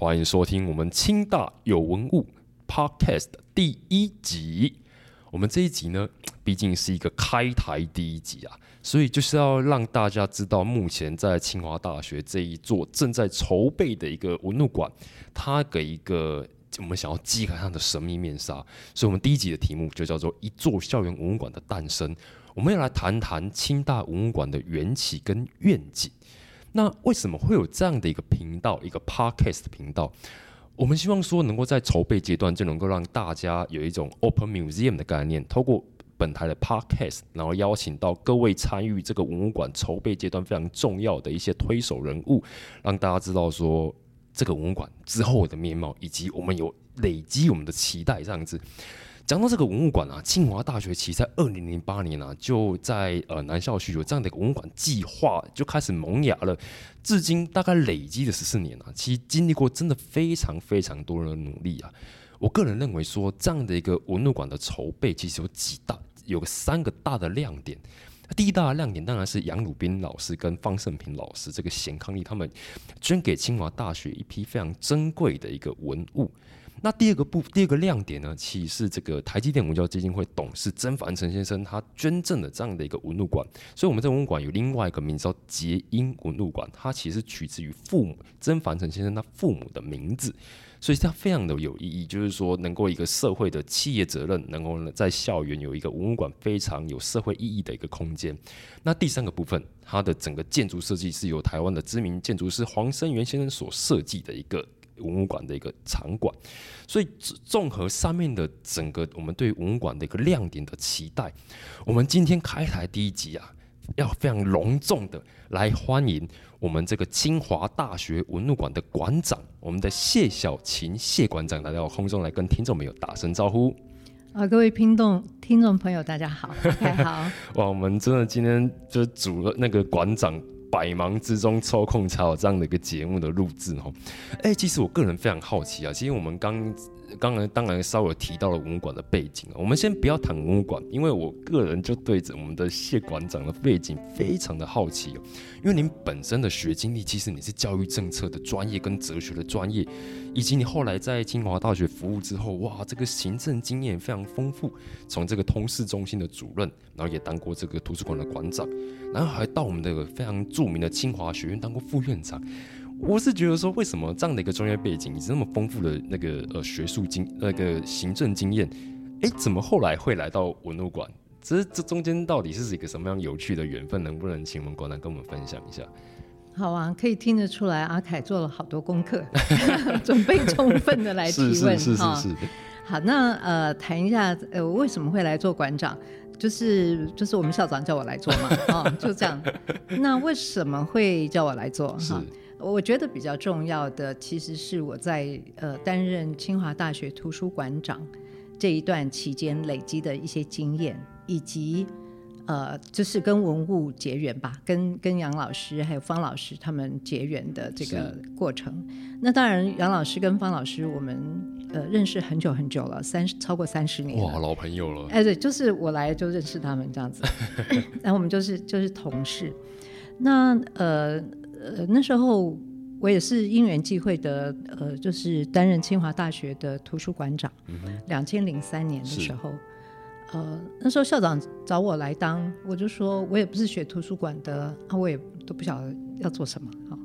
欢迎收听我们清大有文物 Podcast 第一集。我们这一集呢，毕竟是一个开台第一集啊，所以就是要让大家知道，目前在清华大学这一座正在筹备的一个文物馆，它给一个我们想要揭开它的神秘面纱。所以，我们第一集的题目就叫做“一座校园文物馆的诞生”。我们要来谈谈清大文物馆的缘起跟愿景。那为什么会有这样的一个频道，一个 podcast 频道？我们希望说，能够在筹备阶段就能够让大家有一种 open museum 的概念，透过本台的 podcast，然后邀请到各位参与这个文物馆筹备阶段非常重要的一些推手人物，让大家知道说这个文物馆之后的面貌，以及我们有累积我们的期待这样子。讲到这个文物馆啊，清华大学其实在二零零八年啊，就在呃南校区有这样的一个文物馆计划，就开始萌芽了。至今大概累积了十四年啊，其实经历过真的非常非常多人的努力啊。我个人认为说，这样的一个文物馆的筹备，其实有几大，有三个大的亮点。第一大的亮点当然是杨鲁斌老师跟方胜平老师这个贤康利他们捐给清华大学一批非常珍贵的一个文物。那第二个部第二个亮点呢，其实是这个台积电文教基金会董事曾凡成先生他捐赠的这样的一个文物馆，所以我们这文物馆有另外一个名字叫杰英文物馆，它其实取自于父母曾凡成先生他父母的名字，所以它非常的有意义，就是说能够一个社会的企业责任，能够在校园有一个文物馆非常有社会意义的一个空间。那第三个部分，它的整个建筑设计是由台湾的知名建筑师黄生元先生所设计的一个。文物馆的一个场馆，所以综合上面的整个我们对文物馆的一个亮点的期待，我们今天开台第一集啊，要非常隆重的来欢迎我们这个清华大学文物馆的馆长，我们的谢小琴谢馆长来到空中来跟听众朋友打声招呼。啊，各位听众听众朋友，大家好，大家好。哇，我们真的今天就组了那个馆长。百忙之中抽空才有这样的一个节目的录制哦。哎，其实我个人非常好奇啊，其实我们刚。刚才当然稍微提到了文物馆的背景啊我们先不要谈文物馆，因为我个人就对着我们的谢馆长的背景非常的好奇哦。因为您本身的学经历，其实你是教育政策的专业跟哲学的专业，以及你后来在清华大学服务之后，哇，这个行政经验非常丰富，从这个通识中心的主任，然后也当过这个图书馆的馆长，然后还到我们这个非常著名的清华学院当过副院长。我是觉得说，为什么这样的一个专业背景，以及那么丰富的那个呃学术经那个行政经验，哎，怎么后来会来到文物馆？这这中间到底是一个什么样有趣的缘分？能不能请我们馆长跟我们分享一下？好啊，可以听得出来，阿凯做了好多功课，准备充分的来提问 哈。好，那呃，谈一下呃，我为什么会来做馆长？就是就是我们校长叫我来做嘛，啊，就这样。那为什么会叫我来做？哈。我觉得比较重要的，其实是我在呃担任清华大学图书馆长这一段期间累积的一些经验，以及呃就是跟文物结缘吧，跟跟杨老师还有方老师他们结缘的这个过程。那当然，杨老师跟方老师我们呃认识很久很久了，三超过三十年，哇，老朋友了。哎，对，就是我来就认识他们这样子，然后我们就是就是同事。那呃。呃，那时候我也是因缘际会的，呃，就是担任清华大学的图书馆长。两千零三年的时候，呃，那时候校长找我来当，我就说我也不是学图书馆的，啊，我也都不晓得要做什么。好，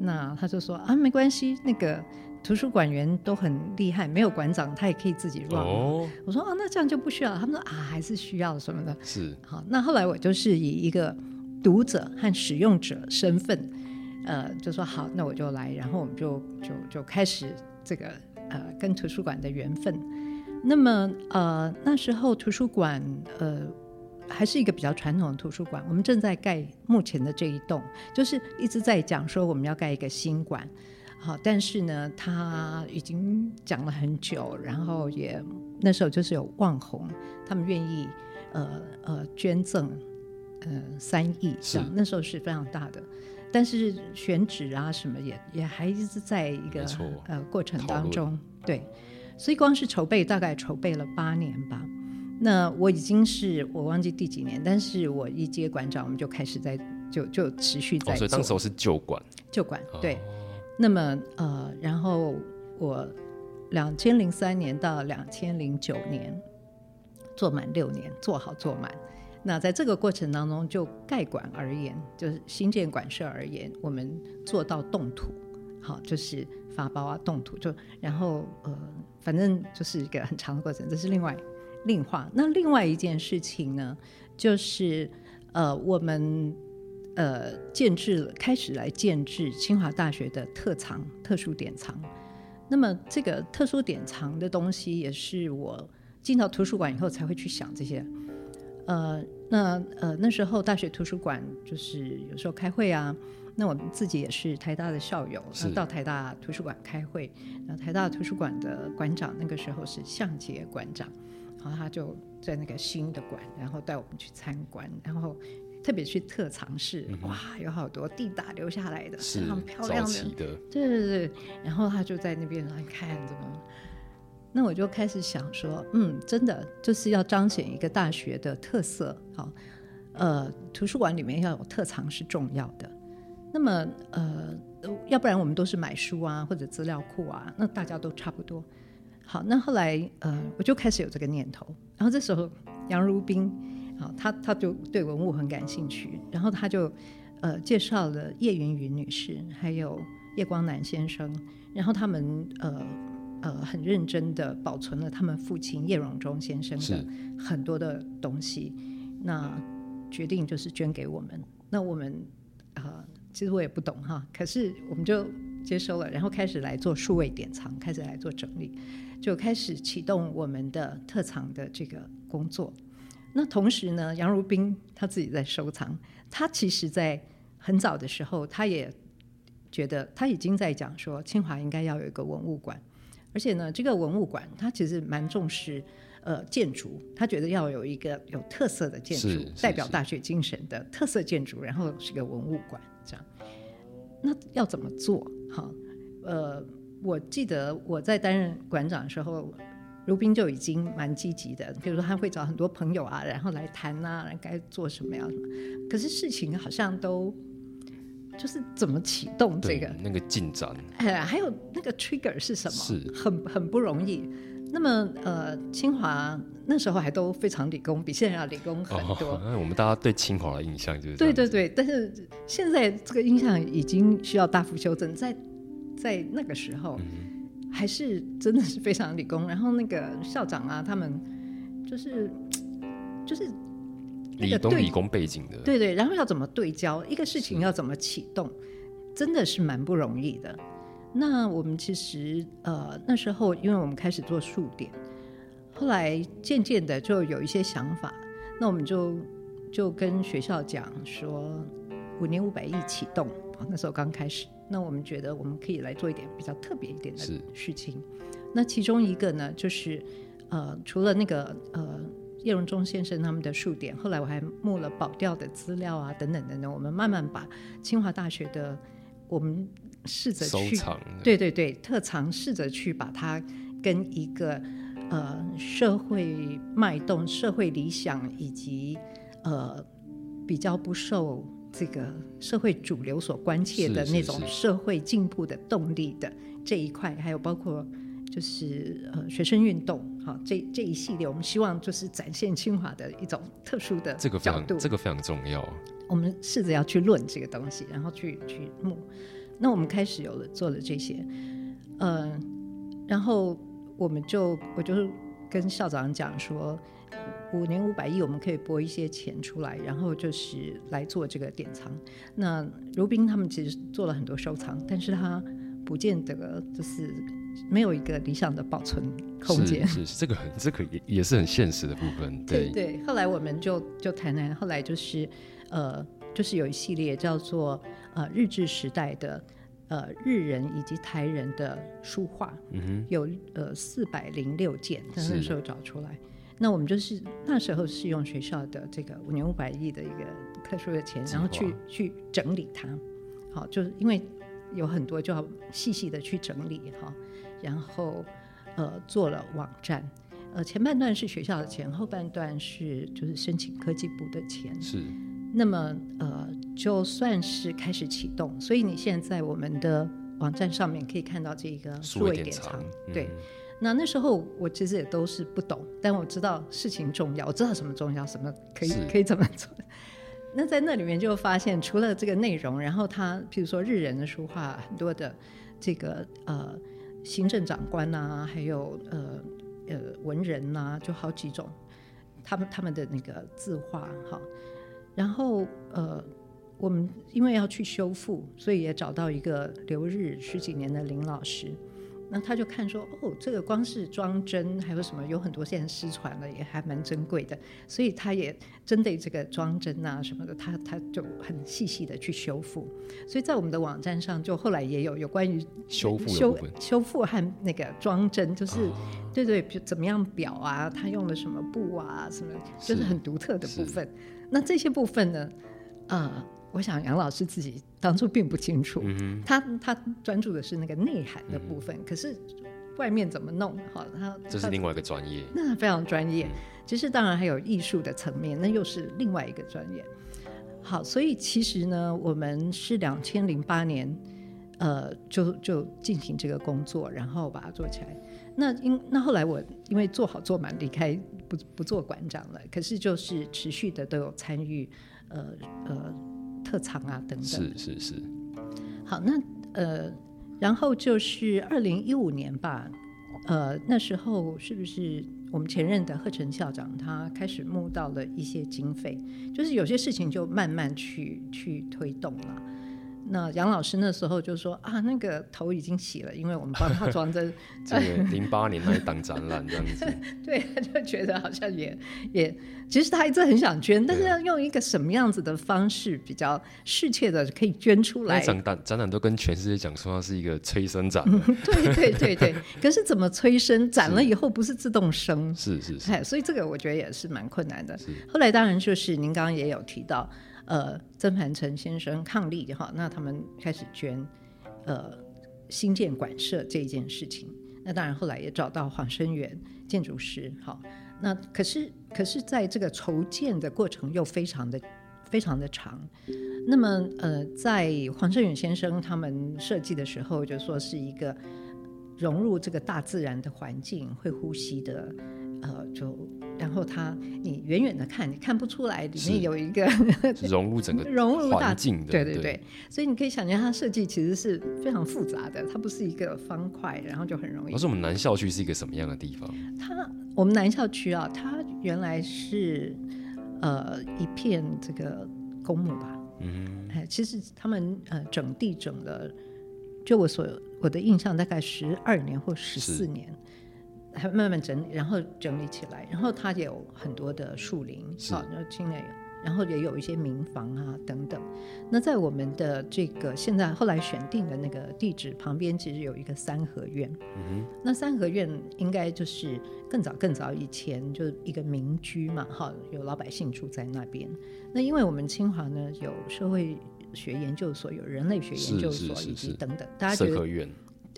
那他就说啊，没关系，那个图书馆员都很厉害，没有馆长他也可以自己 run。哦，我说啊，那这样就不需要。他们说啊，还是需要什么的。是，好，那后来我就是以一个读者和使用者身份。呃，就说好，那我就来，然后我们就就就开始这个呃跟图书馆的缘分。那么呃那时候图书馆呃还是一个比较传统的图书馆，我们正在盖目前的这一栋，就是一直在讲说我们要盖一个新馆。好，但是呢，他已经讲了很久，然后也那时候就是有网红，他们愿意呃呃捐赠呃三亿，是。那时候是非常大的，但是选址啊什么也也还一直在一个呃过程当中，对，所以光是筹备大概筹备了八年吧。那我已经是我忘记第几年，但是我一接馆长，我们就开始在就就持续在做，所以当时候是旧馆，旧馆对。那么呃，然后我两千零三年到两千零九年做满六年，做好做满。那在这个过程当中，就盖馆而言，就是新建馆舍而言，我们做到动土，好，就是发包啊，动土就然后呃，反正就是一个很长的过程，这是另外。另话，那另外一件事情呢，就是呃，我们呃建制了，开始来建制清华大学的特藏特殊典藏。那么这个特殊典藏的东西，也是我进到图书馆以后才会去想这些。呃，那呃那时候大学图书馆就是有时候开会啊，那我们自己也是台大的校友，到台大图书馆开会。那台大图书馆的馆长那个时候是向杰馆长。然后他就在那个新的馆，然后带我们去参观，然后特别去特藏室，哇，有好多地打留下来的，是很漂亮的，对对对。然后他就在那边来看怎么，那我就开始想说，嗯，真的就是要彰显一个大学的特色，好，呃，图书馆里面要有特藏是重要的。那么，呃，要不然我们都是买书啊，或者资料库啊，那大家都差不多。好，那后来呃，我就开始有这个念头。然后这时候杨如冰，好，他他就对文物很感兴趣，然后他就呃介绍了叶云云女士，还有叶光南先生，然后他们呃呃很认真的保存了他们父亲叶荣忠先生的很多的东西，那决定就是捐给我们。那我们呃其实我也不懂哈，可是我们就接收了，然后开始来做数位典藏，开始来做整理。就开始启动我们的特藏的这个工作。那同时呢，杨如冰他自己在收藏。他其实，在很早的时候，他也觉得他已经在讲说，清华应该要有一个文物馆。而且呢，这个文物馆他其实蛮重视呃建筑，他觉得要有一个有特色的建筑，代表大学精神的特色建筑，然后是个文物馆这样。那要怎么做？哈，呃。我记得我在担任馆长的时候，如冰就已经蛮积极的。比如说，他会找很多朋友啊，然后来谈啊，该做什么呀什么。可是事情好像都就是怎么启动这个那个进展，哎，还有那个 trigger 是什么？是很很不容易。那么呃，清华那时候还都非常理工，比现在要理工很多。那我们大家对清华的印象就是对对对，但是现在这个印象已经需要大幅修正，在。在那个时候，还是真的是非常理工。然后那个校长啊，他们就是就是理工理工背景的，对对。然后要怎么对焦一个事情，要怎么启动，真的是蛮不容易的。那我们其实呃那时候，因为我们开始做数点，后来渐渐的就有一些想法。那我们就就跟学校讲说，五年五百亿启动，那时候刚开始。那我们觉得我们可以来做一点比较特别一点的事情。那其中一个呢，就是呃，除了那个呃叶荣忠先生他们的数点，后来我还募了保钓的资料啊，等等等等。我们慢慢把清华大学的我们试着去对对对特长，试着去把它跟一个呃社会脉动、社会理想以及呃比较不受。这个社会主流所关切的那种社会进步的动力的这一块，还有包括就是呃学生运动，好这这一系列，我们希望就是展现清华的一种特殊的这个角度，这个非常重要。我们试着要去论这个东西，然后去去目。那我们开始有了做了这些，嗯，然后我们就我就跟校长讲说。五年五百亿，我们可以拨一些钱出来，然后就是来做这个典藏。那如冰他们其实做了很多收藏，但是他不见得就是没有一个理想的保存空间。是是，这个很这个也也是很现实的部分。对对。后来我们就就谈谈，后来就是呃，就是有一系列叫做呃日治时代的呃日人以及台人的书画，嗯哼，有呃四百零六件，在那是时候找出来。那我们就是那时候是用学校的这个五年五百亿的一个特殊的钱，然后去去整理它。好，就是因为有很多就要细细的去整理哈，然后呃做了网站。呃，前半段是学校的钱，后半段是就是申请科技部的钱。是那么呃，就算是开始启动，所以你现在在我们的网站上面可以看到这个数位典藏藏，，对。嗯那那时候我其实也都是不懂，但我知道事情重要，我知道什么重要，什么可以可以怎么做。那在那里面就发现，除了这个内容，然后他譬如说日人的书画，很多的这个呃行政长官呐、还有呃呃文人呐、就好几种，他们他们的那个字画哈，然后呃。我们因为要去修复，所以也找到一个留日十几年的林老师，那他就看说，哦，这个光是装帧还有什么，有很多现在失传了，也还蛮珍贵的，所以他也针对这个装帧啊什么的，他他就很细细的去修复。所以在我们的网站上，就后来也有有关于修复修，修复和那个装帧，就是、哦对对，比如怎么样裱啊，他用了什么布啊，什么就是是很独特的部分。那这些部分呢，呃，我想杨老师自己当初并不清楚，嗯他他专注的是那个内涵的部分，可是外面怎么弄，好，他他这是另外一个专业，那非常专业。其实当然还有艺术的层面，那又是另外一个专业。好，所以其实呢，我们是两千零八年，呃，就就进行这个工作，然后把它做起来。那因那后来我因为做好做满离开不不做馆长了，可是就是持续的都有参与，呃呃特长啊等等。是是是，好，那呃，然后就是二零一五年吧，呃，那时候是不是我们前任的贺成校长他开始募到了一些经费，就是有些事情就慢慢去去推动了。那杨老师那时候就说啊，那个头已经洗了，因为我们帮他 装在，这个零八年那一档展览这样子，对，他就觉得好像也也，其实他一直很想捐，但是要用一个什么样子的方式比较适切的可以捐出来那一，场展展览都跟全世界讲说它是一个催生展，对对对对，可是怎么催生？展了以后不是自动生，是是是。哎，所以这个我觉得也是蛮困难的是。后来当然就是您刚刚也有提到，呃，曾凡成先生伉俪哈，那他们开始捐，呃，新建馆舍这一件事情。那当然后来也找到黄生源建筑师，好，那可是可是在这个筹建的过程又非常的非常的长。那么呃，在黄胜远先生他们设计的时候，就说是一个融入这个大自然的环境，会呼吸的，呃，就然后它你远远的看，你看不出来里面有一个 融入整个 融入大环境的，对对对。对，所以你可以想象它设计其实是非常复杂的，它不是一个方块，然后就很容易。可是，我们南校区是一个什么样的地方？它我们南校区啊，它原来是呃一片这个公墓吧，嗯，哎，其实他们呃整地整了，就我所我的印象大概十二年或十四年，还慢慢整理，然后整理起来，然后它也有很多的树林，然后青年，然后也有一些民房啊等等。那在我们的这个现在后来选定的那个地址旁边，其实有一个三合院。嗯那三合院应该就是更早更早以前就是一个民居嘛，哈，有老百姓住在那边。那因为我们清华呢有社会学研究所，有人类学研究所以及等等，大，家觉得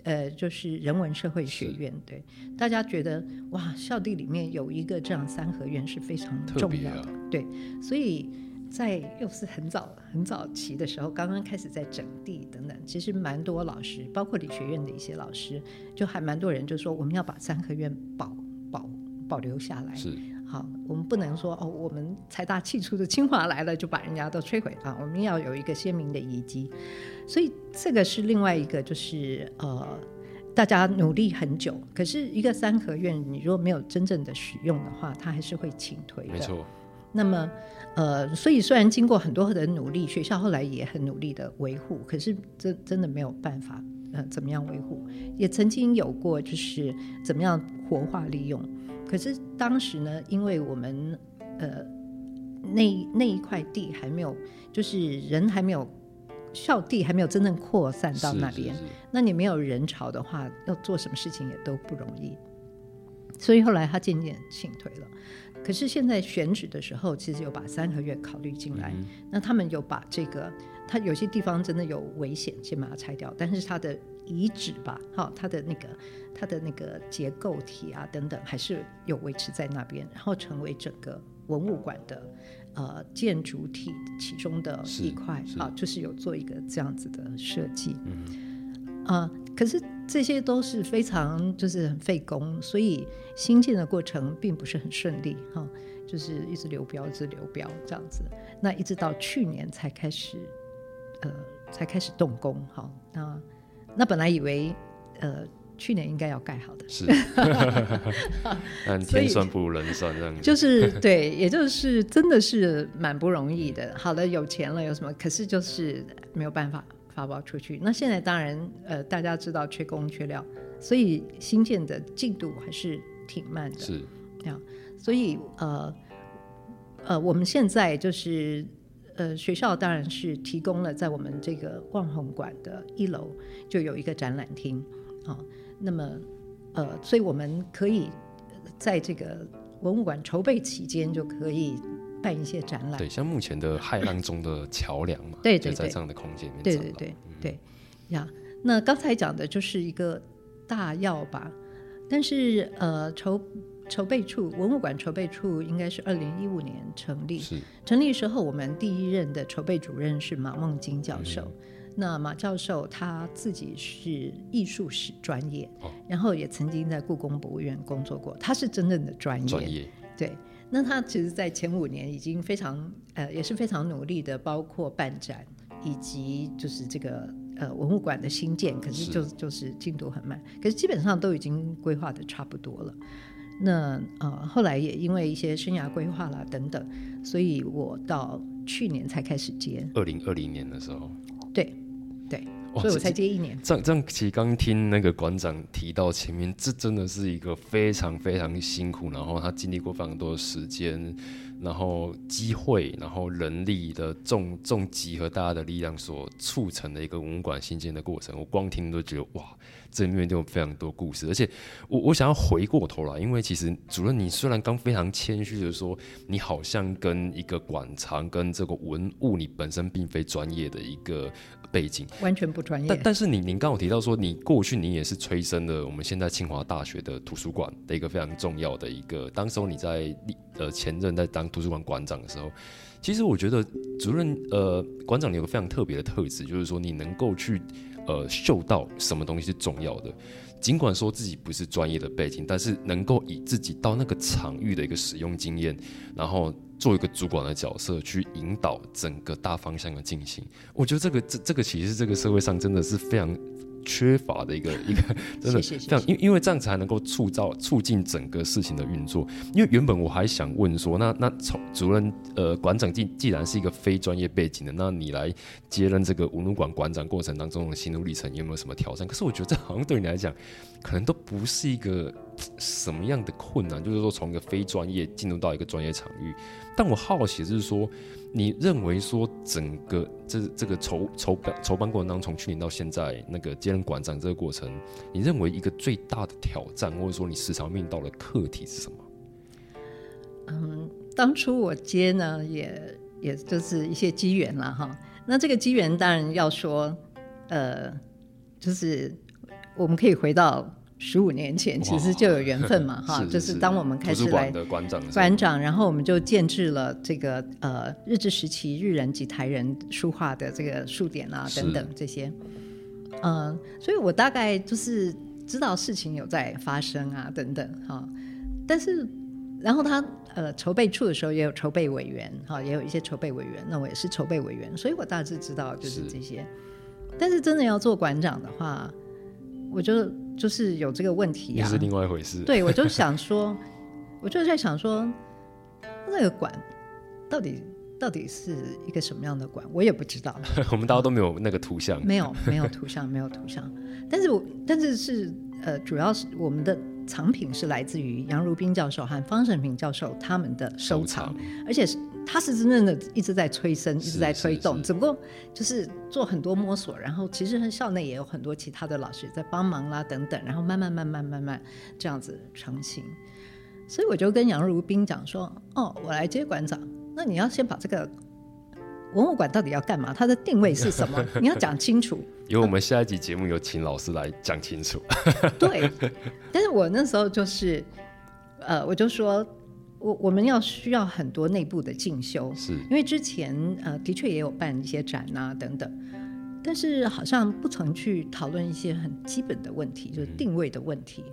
呃就是人文社会学院，对，大家觉得哇，校地里面有一个这样三合院是非常重要的，对，所以。在又是很早很早期的时候，刚刚开始在整地等等，其实蛮多老师，包括理学院的一些老师，就还蛮多人就说我们要把三合院保保保留下来。是好，我们不能说哦，我们财大气粗的清华来了就把人家都摧毁啊，我们要有一个鲜明的遗迹。所以这个是另外一个，就是呃，大家努力很久，可是一个三合院，你如果没有真正的使用的话，它还是会倾颓的。没错，那么，呃，所以虽然经过很多的努力，学校后来也很努力的维护，可是真真的没有办法，呃，怎么样维护？也曾经有过，就是怎么样活化利用。可是当时呢，因为我们呃那那一块地还没有，就是人还没有校地还没有真正扩散到那边，是是是那你没有人潮的话，要做什么事情也都不容易。所以后来他渐渐请退了。可是现在选址的时候，其实有把三合院考虑进来。嗯那他们有把这个，他有些地方真的有危险，先把它拆掉。但是它的遗址吧，哈，它的那个它的那个结构体啊等等，还是有维持在那边，然后成为整个文物馆的呃建筑体其中的一块啊，就是有做一个这样子的设计。嗯啊、可是这些都是非常就是很费工，所以新建的过程并不是很顺利哈、就是一直流标，一直流标这样子。那一直到去年才开始，呃，才开始动工哈、那那本来以为呃去年应该要盖好的，是，但天算不如人算这样子。就是 对，也就是真的是蛮不容易的。好了，有钱了有什么？可是就是没有办法发包出去。那现在当然，呃，大家知道缺工缺料，所以新建的进度还是挺慢的。是这样，所以呃呃，我们现在就是呃，学校当然是提供了在我们这个望红馆的一楼就有一个展览厅啊、那么呃，所以我们可以在这个文物馆筹备期间就可以办一些展览。对，像目前的海浪中的桥梁嘛，对对对就在这样的空间里面对对对对呀。那刚才讲的就是一个大要吧，但是呃，筹筹备处文物馆筹备处应该是二零一五年成立，是成立时候我们第一任的筹备主任是马梦金教授。嗯那马教授他自己是艺术史专业，哦。然后也曾经在故宫博物院工作过，他是真正的专业。专业，对，那他其实，在前五年已经非常呃，也是非常努力的，包括办展以及就是这个呃文物馆的新建，可是是。就就是进度很慢，可是基本上都已经规划的差不多了。那呃，后来也因为一些生涯规划啦等等，所以我到去年才开始接，二零二零年的时候，对所以我才接一年。这样这样，其实刚听那个馆长提到前面，这真的是一个非常非常辛苦，然后他经历过非常多的时间，然后机会，然后人力的重重集合大家的力量所促成的一个文物馆新建的过程。我光听都觉得哇，这里面就有非常多故事，而且我我想要回过头来，因为其实主任你虽然刚非常谦虚的说，你好像跟一个馆藏跟这个文物你本身并非专业的一个背景。完全不专业但，但是你您刚有提到说，你过去你也是催生了我们现在清华大学的图书馆的一个非常重要的一个。当时候你在呃前任在当图书馆馆长的时候，其实我觉得主任呃馆长你有个非常特别的特质，就是说你能够去呃嗅到什么东西是重要的。尽管说自己不是专业的背景，但是能够以自己到那个场域的一个使用经验，然后做一个主管的角色去引导整个大方向的进行。我觉得这个这这个其实这个社会上真的是非常缺乏的一个 一个真的谢谢非常，因因为这样才能够促造促进整个事情的运作。因为原本我还想问说，那那从主任呃馆长既既然是一个非专业背景的，那你来接任这个文物馆馆长过程当中的心路历程有没有什么挑战？可是我觉得这好像对你来讲，可能都不是一个什么样的困难，就是说从一个非专业进入到一个专业场域。但我好奇就是说，你认为说整个这这个筹筹办筹办过程当中，从去年到现在那个接任馆长这个过程，你认为一个最大的挑战，或者说你时常面到的课题是什么？嗯当初我接呢，也也就是一些机缘了哈。那这个机缘当然要说，呃，就是我们可以回到十五年前，其实就有缘分嘛 哈。就是当我们开始来馆长然后我们就建制了这个呃日治时期日人及台人书画的这个数典啊等等这些，嗯、所以我大概就是知道事情有在发生啊等等哈，但是然后他呃筹备处的时候也有筹备委员哈，也有一些筹备委员，那我也是筹备委员，所以我大致知道就是是。这些，但是真的要做馆长的话，我就就是有这个问题啊，又是另外一回事。对，我就想说，我就在想说，那个馆到底到底是一个什么样的馆，我也不知道，我们大家都没有那个图像，没有没有图像，没有图像，但是我但是是呃，主要是我们的藏品是来自于杨如冰教授和方胜平教授他们的收藏，而且是他是真正的一直在催生，一直在推动，只不过就是做很多摸索，然后其实校内也有很多其他的老师在帮忙啦等等，然后慢慢慢慢慢慢这样子成型。所以我就跟杨如冰讲说：“哦，我来接馆长，那你要先把这个文物馆到底要干嘛？它的定位是什么？你要讲清楚。”因为我们下一集节目有请老师来讲清楚。对，但是我那时候就是，呃，我就说。我我们要需要很多内部的进修，是因为之前呃的确也有办一些展啊等等，但是好像不曾去讨论一些很基本的问题，就是定位的问题。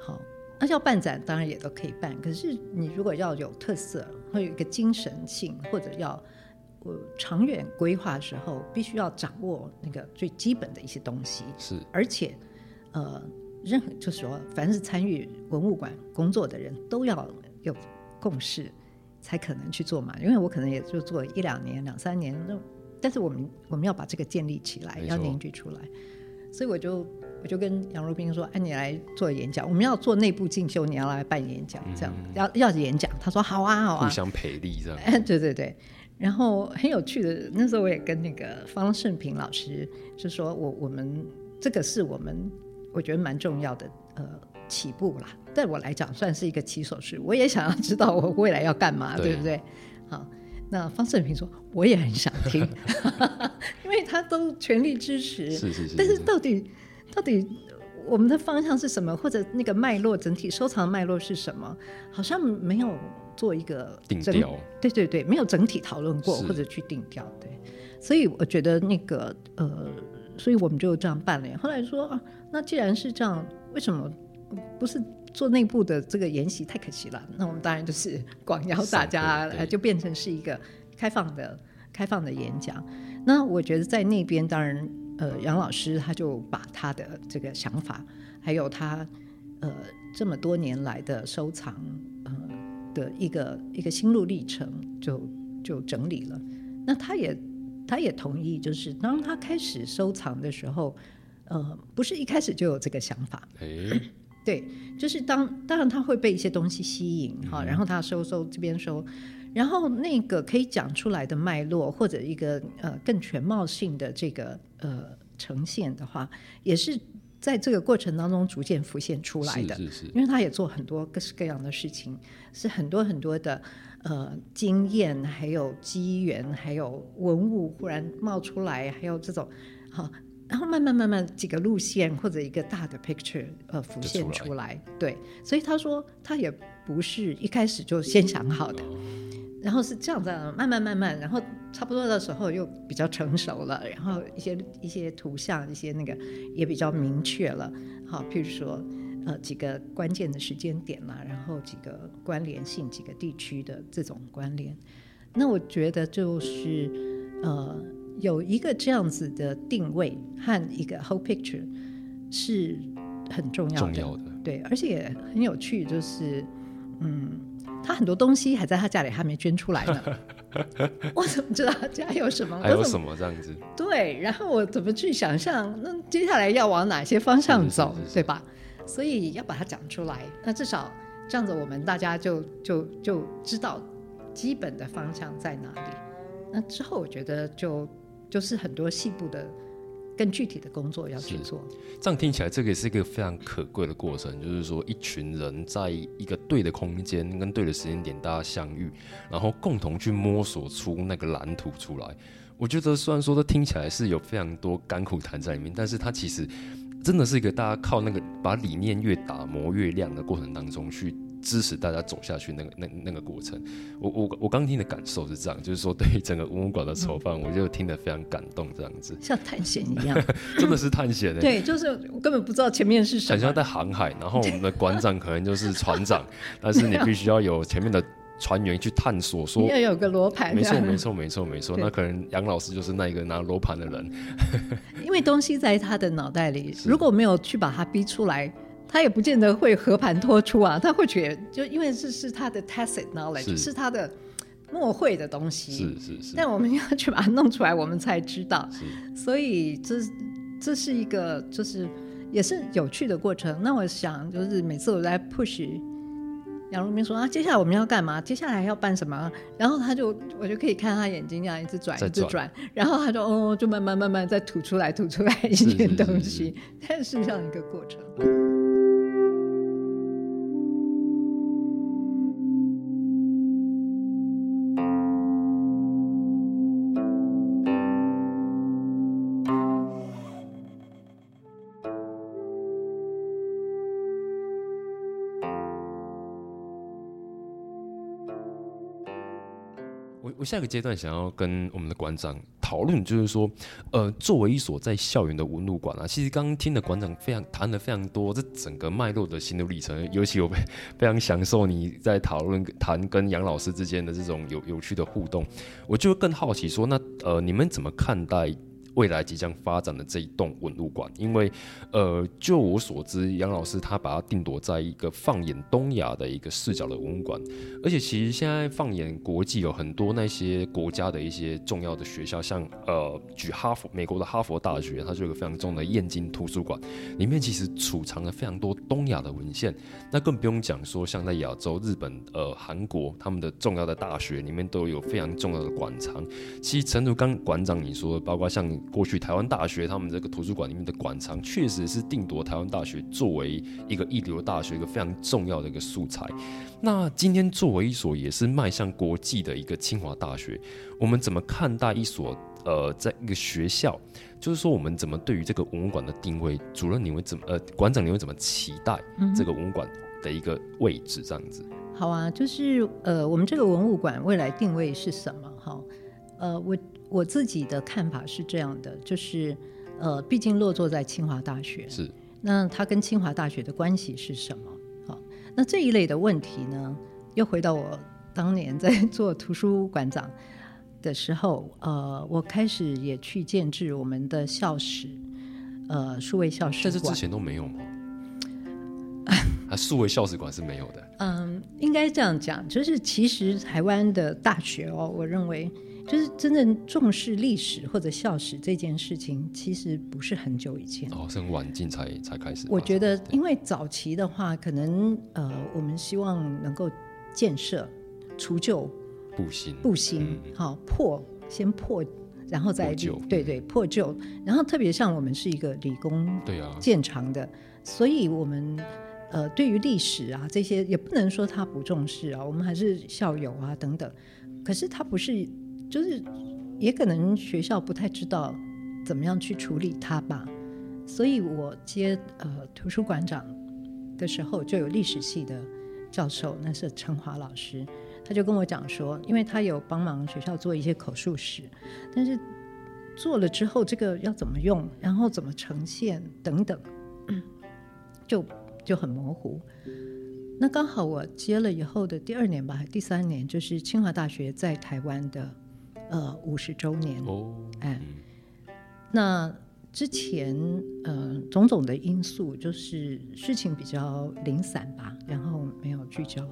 好，那要办展当然也都可以办，可是你如果要有特色，会有一个精神性，或者要我长远规划的时候，必须要掌握那个最基本的一些东西。是，而且呃，任何就是说，凡是参与文物馆工作的人都要。有共识才可能去做嘛，因为我可能也就做一两年、两三年，那但是我们我们要把这个建立起来，要凝聚出来，所以我就我就跟杨若冰说：“哎，你来做演讲，我们要做内部进修，你要来办演讲，这样要要演讲。”他说：“好啊，好啊。”互相培力这样。对对对，然后很有趣的，那时候我也跟那个方胜平老师就说：“我我们这个是我们我觉得蛮重要的，呃。”起步啦，对我来讲算是一个起手式。我也想要知道我未来要干嘛，对不对？好，那方世平说我也很想听，因为他都全力支持。是是是。但是到底到底我们的方向是什么，或者那个脉络整体收藏脉络是什么，好像没有做一个定调。对对对，没有整体讨论过或者去定调。对，所以我觉得那个呃，所以我们就这样办了。后来说啊，那既然是这样，为什么？不是做内部的这个研习太可惜了，那我们当然就是广邀大家，就变成是一个开放的、开放的演讲。那我觉得在那边，当然，呃，杨老师他就把他的这个想法，还有他呃这么多年来的收藏，呃的一个一个心路历程，就就整理了。那他也他也同意，就是当他开始收藏的时候，呃，不是一开始就有这个想法。对，就是当当然他会被一些东西吸引哈，然后他收收这边收，然后那个可以讲出来的脉络或者一个呃更全貌性的这个呃呈现的话，也是在这个过程当中逐渐浮现出来的。是是是，因为他也做很多各式各样的事情，是很多很多的呃经验，还有机缘，还有文物忽然冒出来，还有这种好。然后慢慢慢慢几个路线或者一个大的 picture 呃浮现出来，对，所以他说他也不是一开始就先想好的，然后是这样子慢慢慢慢，然后差不多的时候又比较成熟了，然后一些一些图像一些那个也比较明确了，好，譬如说呃几个关键的时间点啦，然后几个关联性几个地区的这种关联，那我觉得就是呃。有一个这样子的定位和一个 whole picture 是很重要的，对，而且也很有趣，就是嗯，他很多东西还在他家里还没捐出来呢。我怎么知道他家有什么？还有什么这样子？对，然后我怎么去想象？那接下来要往哪些方向走，对吧？所以要把它讲出来。那至少这样子，我们大家就就就知道基本的方向在哪里。那之后，我觉得就。就是很多细部的、更具体的工作要去做。这样听起来，这个也是一个非常可贵的过程。就是说，一群人在一个对的空间跟对的时间点，大家相遇，然后共同去摸索出那个蓝图出来。我觉得，虽然说它听起来是有非常多甘苦谈在里面，但是它其实真的是一个大家靠那个把理念越打磨越亮的过程当中去。支持大家走下去那个那那个过程，我我我刚听的感受是这样，就是说对于整个文物馆的筹办，我就听得非常感动，这样子。像探险一样，真的是探险的。对，就是我根本不知道前面是什么，很像在航海，然后我们的馆长可能就是船长，但是你必须要有前面的船员去探索，说要有个罗盘，没错没错没错没错，那可能杨老师就是那一个拿罗盘的人，因为东西在他的脑袋里，如果没有去把它逼出来。他也不见得会和盘托出啊，他会觉得就因为这是他的 tacit knowledge，是他的默会的东西，是是是。但我们要去把它弄出来，我们才知道。所以这这是一个就是也是有趣的过程。那我想就是每次我在 push 杨如明说啊，接下来我们要干嘛？接下来要办什么？然后他就我就可以看他眼睛这样一直转，一直转，然后他就哦，就慢慢慢慢再吐出来，吐出来一些东西，但是这样一个过程。我我下一个阶段想要跟我们的馆长讨论，就是说，呃，作为一所在校园的文物馆啊，其实刚刚听的馆长非常谈了非常多，这整个脉络的心路历程，尤其我 非常享受你在讨论谈跟杨老师之间的这种有有趣的互动，我就更好奇说，那呃，你们怎么看待？未来即将发展的这一栋文物馆，因为，呃，就我所知，杨老师他把它定夺在一个放眼东亚的一个视角的文物馆，而且其实现在放眼国际，有很多那些国家的一些重要的学校，像呃，举哈佛，美国的哈佛大学，它就有个非常重的燕京图书馆，里面其实储藏了非常多东亚的文献，那更不用讲说像在亚洲，日本、呃，韩国，他们的重要的大学里面都有非常重要的馆藏。其实，陈如刚馆长你说，包括像过去台湾大学他们这个图书馆里面的馆藏，确实是定夺台湾大学作为一个一流大学一个非常重要的一个素材。那今天作为一所也是迈向国际的一个清华大学，我们怎么看待一所呃，在一个学校，就是说我们怎么对于这个文物馆的定位？主任你会怎么呃，馆长你会怎么期待这个文物馆的一个位置？这样子。好啊，就是呃，我们这个文物馆未来定位是什么？哈，呃，我。我自己的看法是这样的，就是，呃，毕竟落座在清华大学，是，那它跟清华大学的关系是什么？好，那这一类的问题呢，又回到我当年在做图书馆长的时候，呃，我开始也去建制我们的校史，呃，数位校史，但是之前都没有吗？啊，数位校史馆是没有的。嗯，应该这样讲，就是其实台湾的大学哦，我认为。就是真正重视历史或者校史这件事情，其实不是很久以前。哦，是很晚近才才开始。我觉得，因为早期的话，可能呃，我们希望能够建设、除旧、布新、布新，好破先破，然后再对对破旧，然后特别像我们是一个理工对啊建长的，所以我们呃对于历史啊这些也不能说他不重视啊，我们还是校友啊等等，可是他不是。就是，也可能学校不太知道怎么样去处理它吧，所以我接呃图书馆长的时候，就有历史系的教授，那是陈华老师，他就跟我讲说，因为他有帮忙学校做一些口述史，但是做了之后，这个要怎么用，然后怎么呈现等等，就就很模糊。那刚好我接了以后的第二年吧，第三年就是清华大学在台湾的。呃，五十周年，哎，那之前呃，种种的因素就是事情比较零散吧，然后没有聚焦。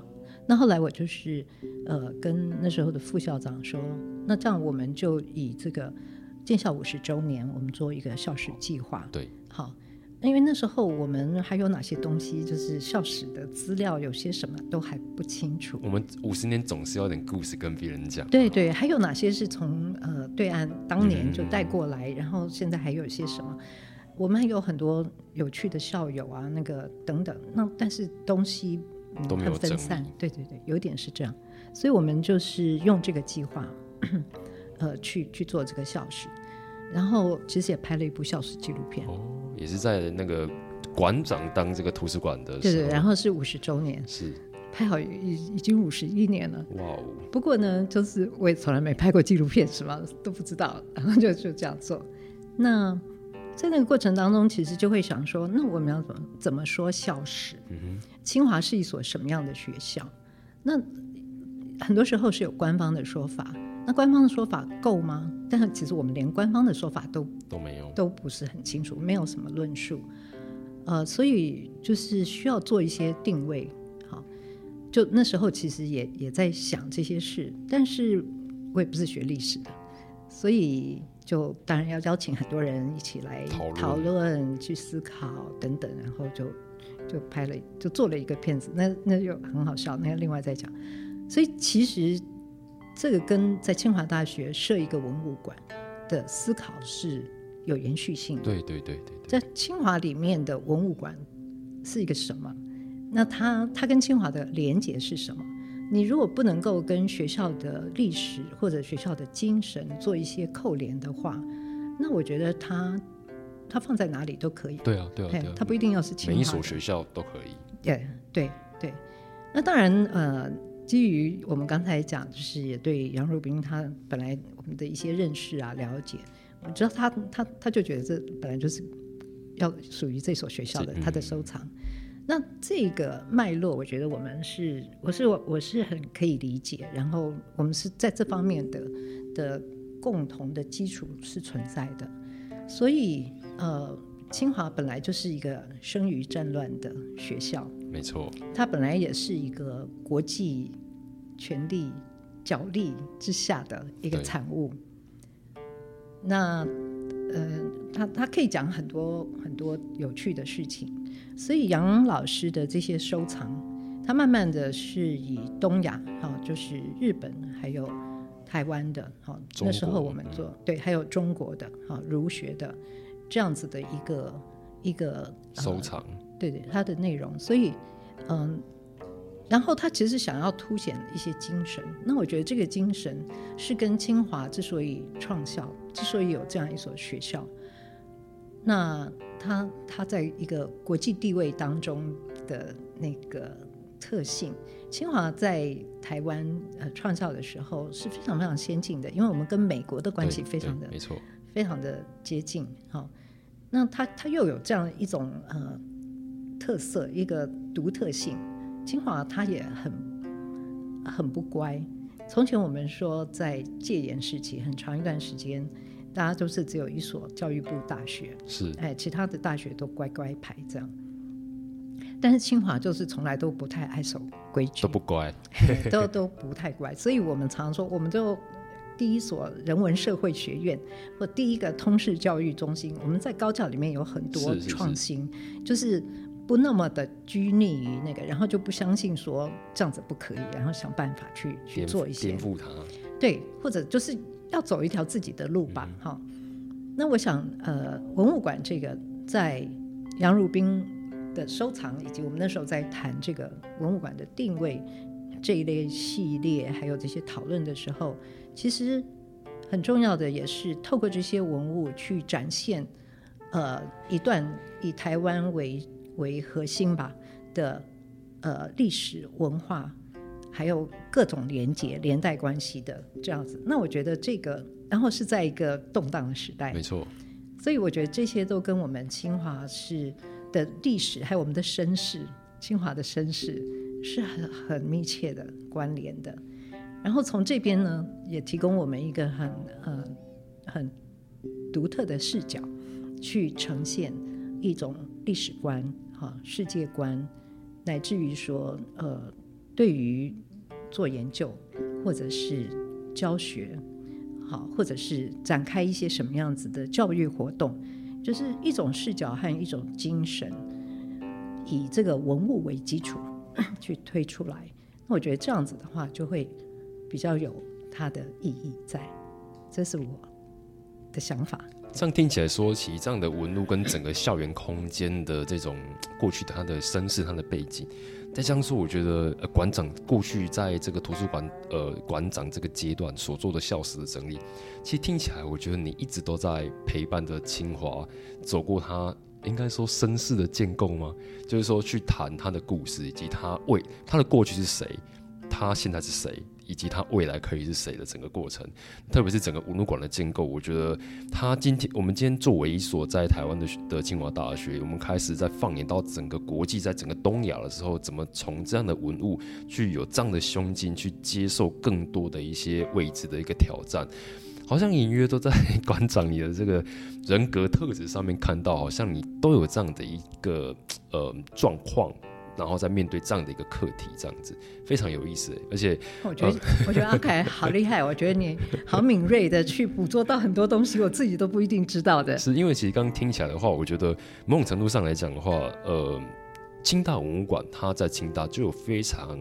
那后来我就是呃，跟那时候的副校长说，那这样我们就以这个建校五十周年，我们做一个校史计划。对，好。因为那时候我们还有哪些东西，就是校史的资料，有些什么都还不清楚。我们五十年总是要点故事跟别人讲。对对，还有哪些是从呃对岸当年就带过来，然后现在还有一些什么？我们还有很多有趣的校友啊，那个等等。那但是东西都很分散。对对对，有点是这样。所以我们就是用这个计划，呃，去去做这个校史。然后其实也拍了一部校史纪录片，哦，也是在那个馆长当这个图书馆的，对对，然后是五十周年，是拍好已已经五十一年了，哇哦！不过呢，就是我也从来没拍过纪录片，什么都不知道，然后就就这样做。那在那个过程当中，其实就会想说，那我们要怎么怎么说校史？嗯哼，清华是一所什么样的学校？那很多时候是有官方的说法。那官方的说法够吗？但是其实我们连官方的说法都都没有，都不是很清楚，没有什么论述。呃，所以就是需要做一些定位。好，就那时候其实也也在想这些事，但是我也不是学历史的，所以就当然要邀请很多人一起来讨论、去思考等等，然后就就拍了，就做了一个片子。那那就很好笑，那另外再讲。所以其实这个跟在清华大学设一个文物馆的思考是有延续性的。对对对对，在清华里面的文物馆是一个什么？那它它跟清华的连结是什么？你如果不能够跟学校的历史或者学校的精神做一些扣连的话，那我觉得它它放在哪里都可以。对啊，对啊，它不一定要是清华。每一所学校都可以。对对对。那当然，呃，基于我们刚才讲，就是也对杨汝斌他本来我们的一些认识啊、了解，我知道他他他就觉得这本来就是要属于这所学校的他的收藏。那这个脉络，我觉得我们是，我是我我是很可以理解，然后我们是在这方面的的共同的基础是存在的，所以呃，清华本来就是一个生于战乱的学校，没错，它本来也是一个国际权力角力之下的一个产物，那呃，他他可以讲很多很多有趣的事情。所以杨老师的这些收藏，他慢慢的是以东亚，哈，就是日本还有台湾的，哈，那时候我们做对，还有中国的，哈，儒学的这样子的一个一个收藏，对对，它的内容。所以，嗯，然后他其实想要凸显一些精神。那我觉得这个精神是跟清华之所以创校，之所以有这样一所学校，那。他他在一个国际地位当中的那个特性，清华在台湾呃创校的时候是非常非常先进的，因为我们跟美国的关系非常的没错，非常的接近。哈，那他他又有这样一种呃特色，一个独特性。清华他也很很不乖。从前我们说在戒严时期，很长一段时间。大家都是只有一所教育部大学，是哎，其他的大学都乖乖牌这样。但是清华就是从来都不太爱守规矩，都不乖，都都不太乖。所以我们常说，我们就第一所人文社会学院或第一个通识教育中心，我们在高教里面有很多创新，就是不那么的拘泥于那个，然后就不相信说这样子不可以，然后想办法去去做一些颠覆它，对，或者就是。要走一条自己的路吧，哈。那我想，呃，文物馆这个在杨汝斌的收藏，以及我们那时候在谈这个文物馆的定位这一类系列，还有这些讨论的时候，其实很重要的也是透过这些文物去展现，呃，一段以台湾为为核心吧的呃历史文化。还有各种连结、连带关系的这样子，那我觉得这个，然后是在一个动荡的时代，没错。所以我觉得这些都跟我们清华是的历史，还有我们的身世，清华的身世是很很密切的关联的。然后从这边呢，也提供我们一个很呃很独特的视角，去呈现一种历史观、哈世界观，乃至于说呃对于。做研究，或者是教学，好，或者是展开一些什么样子的教育活动，就是一种视角和一种精神，以这个文物为基础去推出来。那我觉得这样子的话，就会比较有它的意义在。这是我的想法。这样听起来说，其实这样的纹路跟整个校园空间的这种过去的他的身世、他的背景。再这样说，我觉得呃，馆长过去在这个图书馆呃馆长这个阶段所做的校史的整理，其实听起来，我觉得你一直都在陪伴着清华走过他应该说身世的建构吗？就是说去谈他的故事，以及他为他的过去是谁，他现在是谁。以及它未来可以是谁的整个过程，特别是整个文物馆的建构，我觉得它今天我们今天作为一所在台湾的的清华大学，我们开始在放眼到整个国际，在整个东亚的时候，怎么从这样的文物去有这样的胸襟去接受更多的一些位置的一个挑战，好像隐约都在 馆长你的这个人格特质上面看到，好像你都有这样的一个呃状况。然后再面对这样的一个课题，这样子非常有意思。而且我觉得，我觉得阿凯好厉害，我觉得你好敏锐的去捕捉到很多东西，我自己都不一定知道的。是因为其实刚刚听起来的话，我觉得某种程度上来讲的话，呃，清大文物馆它在清大就有非常。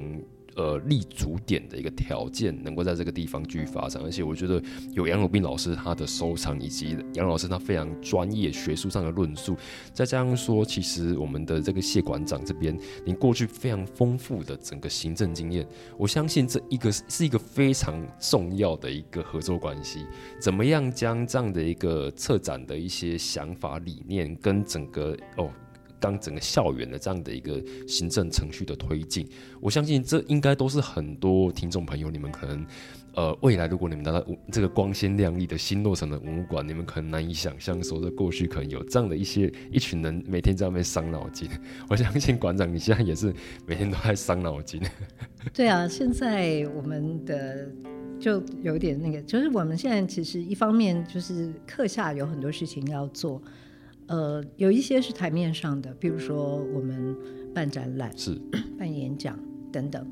呃，立足点的一个条件，能够在这个地方继续发展，而且我觉得有杨永斌老师他的收藏，以及杨老师他非常专业学术上的论述，再加上说，其实我们的这个谢馆长这边，您过去非常丰富的整个行政经验，我相信这一个是一个非常重要的一个合作关系。怎么样将这样的一个策展的一些想法理念，跟整个哦。当整个校园的这样的一个行政程序的推进，我相信这应该都是很多听众朋友，你们可能呃未来如果你们拿到这个光鲜亮丽的新落成的文物馆，你们可能难以想象，说在过去可能有这样的一些一群人每天在那边伤脑筋。我相信馆长你现在也是每天都在伤脑筋。对啊，现在我们的就有点那个，就是我们现在其实一方面就是课下有很多事情要做。呃，有一些是台面上的，比如说我们办展览、是 办演讲等等。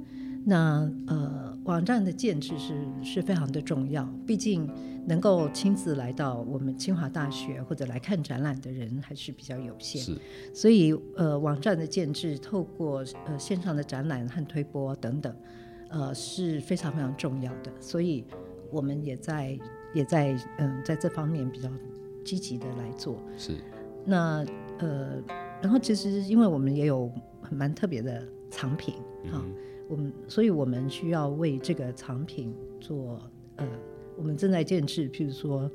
那呃，网站的建制是是非常的重要，毕竟能够亲自来到我们清华大学或者来看展览的人还是比较有限。是，所以呃，网站的建制透过呃线上的展览和推播等等，呃是非常非常重要的。所以我们也在也在嗯在这方面比较积极的来做。是。那呃，然后其实因为我们也有蛮特别的藏品啊，我们所以我们需要为这个藏品做呃，我们正在建制，譬如说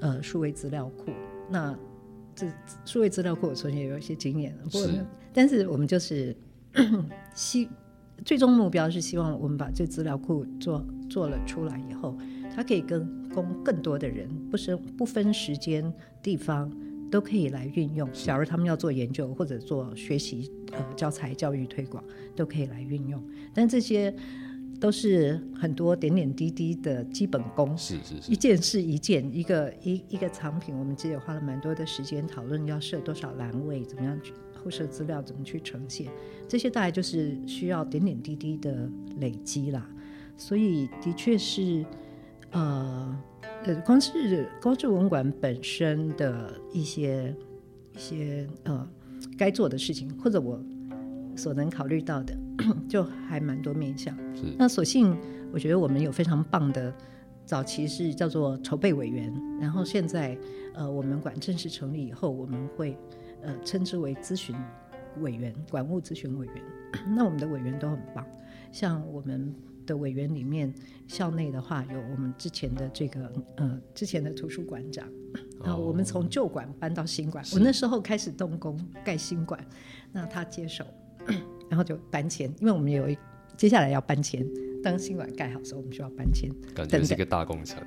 呃数位资料库。那这数位资料库我从前也有一些经验，不过但是我们就是 希最终目标是希望我们把这资料库做做了出来以后，它可以跟供更多的人，不是不分时间地方。都可以来运用。假如他们要做研究或者做学习，呃，教材教育推广都可以来运用。但这些都是很多点点滴滴的基本功，是是是，一件事一件，一个一一个藏品，我们其实也花了蛮多的时间讨论要设多少栏位，怎么样去后设资料，怎么去呈现，这些大概就是需要点点滴滴的累积啦。所以的确是，呃。呃，光是光是文馆本身的一些一些呃该做的事情，或者我所能考虑到的，就还蛮多面向。是。那所幸，我觉得我们有非常棒的早期是叫做筹备委员，然后现在呃我们馆正式成立以后，我们会呃称之为咨询委员、管务咨询委员。那我们的委员都很棒，像我们。的委员里面，校内的话有我们之前的这个呃之前的图书馆长，然后我们从旧馆搬到新馆，我那时候开始动工盖新馆，那他接手，然后就搬迁，因为我们有一接下来要搬迁，当新馆盖好的时候，我们就要搬迁，感觉是一个大工程。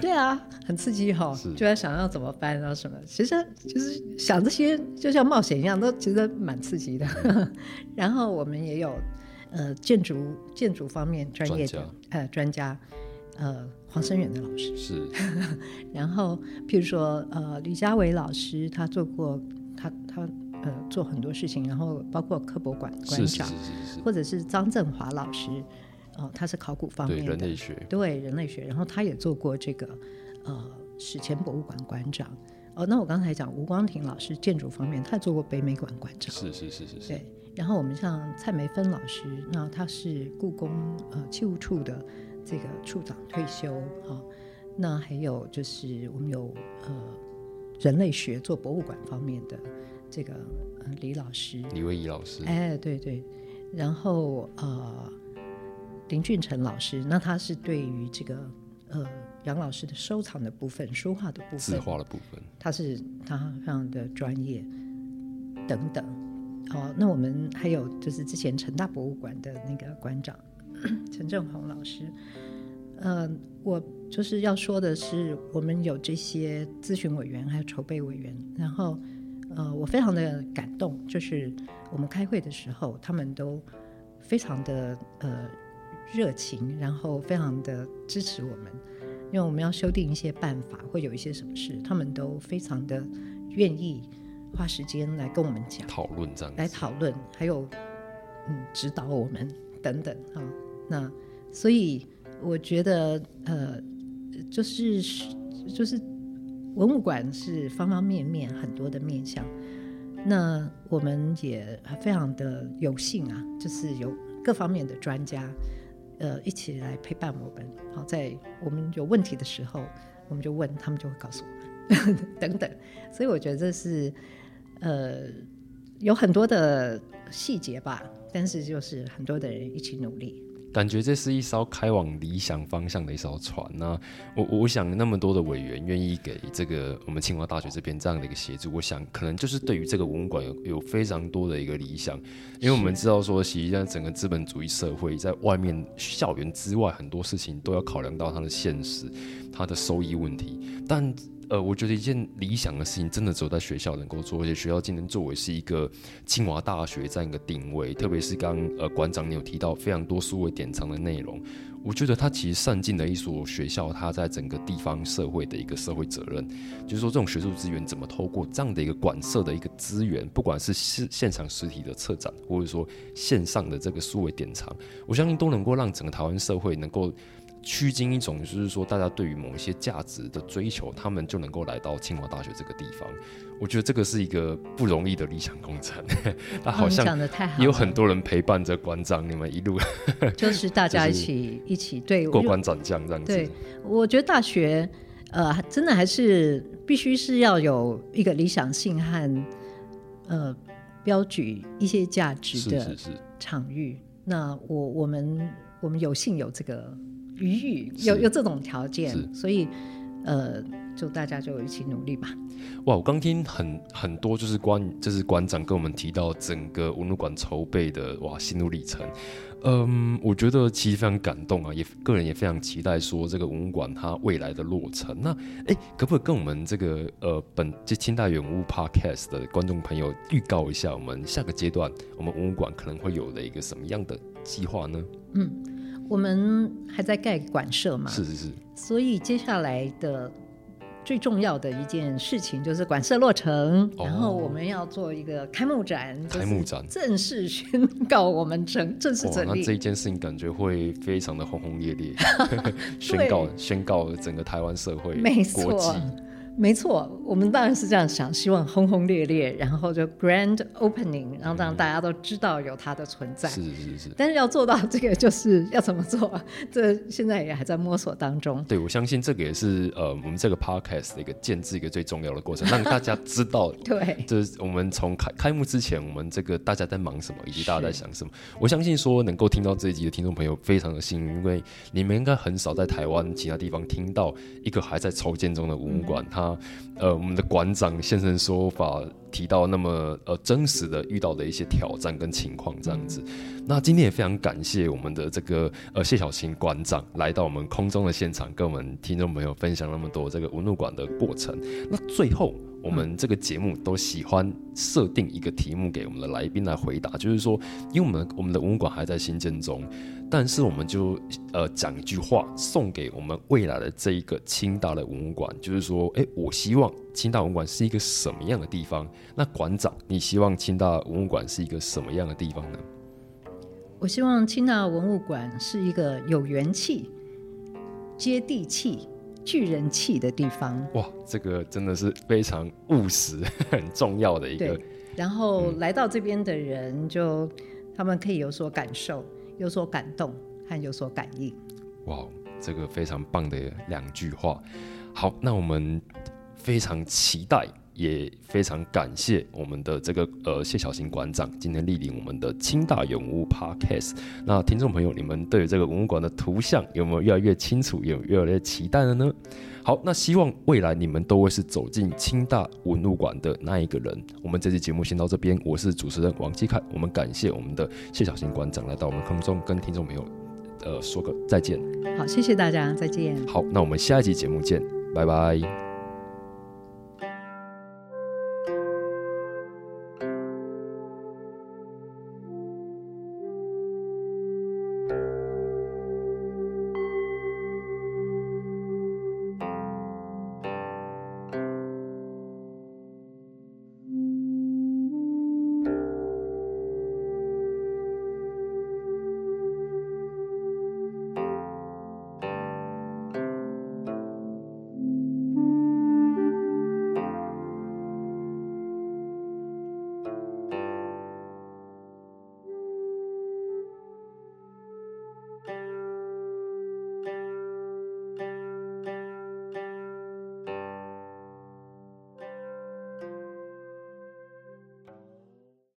对啊，很刺激哈，就在想要怎么搬啊什么，其实就是想这些就像冒险一样，都觉得蛮刺激的。然后我们也有。呃，建筑建筑方面专业的呃专家，呃黄生远的老师是，然后譬如说呃李家伟老师，他做过他他呃做很多事情，然后包括科博馆馆长，或者是张振华老师，哦他是考古方面的人类学，对人类学，然后他也做过这个呃史前博物馆馆长。哦，那我刚才讲吴光庭老师建筑方面，他做过北美馆馆长，是是是是是，对。然后我们像蔡梅芬老师，那他是故宫呃器物处的这个处长退休哈。那还有就是我们有呃人类学做博物馆方面的这个呃李老师，李威仪老师，哎对对。然后呃林俊成老师，那他是对于这个呃杨老师的收藏的部分、书画的部分、字画的部分，他是他非常的专业等等。好，那我们还有就是之前成大博物馆的那个馆长陈正宏老师，呃，我就是要说的是，我们有这些咨询委员还有筹备委员，然后呃，我非常的感动，就是我们开会的时候，他们都非常的呃热情，然后非常的支持我们，因为我们要修订一些办法，会有一些什么事，他们都非常的愿意。花时间来跟我们讲讨论这样，来讨论，还有嗯指导我们等等啊。那所以我觉得呃，就是就是文物馆是方方面面很多的面向。那我们也非常的有幸啊，就是有各方面的专家，呃，一起来陪伴我们。好，在我们有问题的时候，我们就问他们，就会告诉我们 等等。所以我觉得这是呃有很多的细节吧，但是就是很多的人一起努力。感觉这是一艘开往理想方向的一艘船。那我我想那么多的委员愿意给这个我们清华大学这边这样的一个协助，我想可能就是对于这个文物馆有有非常多的一个理想。因为我们知道说，实际上整个资本主义社会在外面校园之外很多事情都要考量到它的现实、它的收益问题，但。呃，我觉得一件理想的事情，真的只有在学校能够做，而且学校今天作为是一个清华大学这样一个定位，特别是刚呃馆长你有提到非常多数位典藏的内容，我觉得它其实善尽了一所学校它在整个地方社会的一个社会责任，就是说这种学术资源怎么透过这样的一个馆舍的一个资源，不管是现现场实体的策展，或者说线上的这个数位典藏，我相信都能够让整个台湾社会能够。趋近一种，就是说，大家对于某一些价值的追求，他们就能够来到清华大学这个地方。我觉得这个是一个不容易的理想工程。那好像也有很多人陪伴着馆长，你们一路 就是大家一起一起对过关斩将这样子。对，我觉得大学呃，真的还是必须是要有一个理想性和呃标举一些价值的场域。那我我们我们有幸有这个。余裕有有这种条件，所以呃，就大家就一起努力吧。哇，我刚听很很多，就是关就是馆长跟我们提到整个文物馆筹备的哇心路历程。嗯，我觉得其实非常感动啊，也个人也非常期待说这个文物馆它未来的落成。那哎，可不可以跟我们这个呃本这清代文物 Podcast 的观众朋友预告一下，我们下个阶段我们文物馆可能会有的一个什么样的计划呢？嗯。我们还在盖馆舍嘛？是是是。所以接下来的最重要的一件事情就是馆舍落成，然后我们要做一个开幕展。开幕展正式宣告我们成正式成立。那这一件事情感觉会非常的轰轰烈烈，宣告宣告整个台湾社会国际。没错，我们当然是这样想，希望轰轰烈烈，然后就 grand opening，然后让大家都知道有它的存在。是是是。但是要做到这个，就是要怎么做？这现在也还在摸索当中。对，我相信这个也是呃，我们这个 podcast 的一个建制一个最重要的过程，让大家知道。对。就是我们从开开幕之前，我们这个大家在忙什么，以及大家在想什么。我相信说能够听到这一集的听众朋友非常的幸运，因为你们应该很少在台湾其他地方听到一个还在筹建中的文物馆，它。啊呃，我们的馆长先生说法提到那么呃真实的遇到的一些挑战跟情况这样子。那今天也非常感谢我们的这个呃谢小琴馆长来到我们空中的现场，跟我们听众朋友分享那么多这个文物馆的过程。那最后。我们这个节目都喜欢设定一个题目给我们的来宾来回答，就是说，因为我们我们的文物馆还在新建中，但是我们就呃讲一句话送给我们未来的这一个清大的文物馆，就是说，哎，我希望清大文物馆是一个什么样的地方？那馆长，你希望清大文物馆是一个什么样的地方呢？我希望清大文物馆是一个有元气、接地气。聚人气的地方哇，这个真的是非常务实、很重要的一个。然后来到这边的人，就他们可以有所感受、有所感动和有所感应。哇，这个非常棒的两句话。好，那我们非常期待。也非常感谢我们的这个呃谢小新馆长今天莅临我们的清大永物 Podcast。那听众朋友，你们对这个文物馆的图像有没有越来越清楚，有越来越期待了呢？好，那希望未来你们都会是走进清大文物馆的那一个人。我们这期节目先到这边，我是主持人王继凯。我们感谢我们的谢小新馆长来到我们空中，跟听众朋友呃说个再见。好，谢谢大家，再见。好，那我们下一集节目见，拜拜。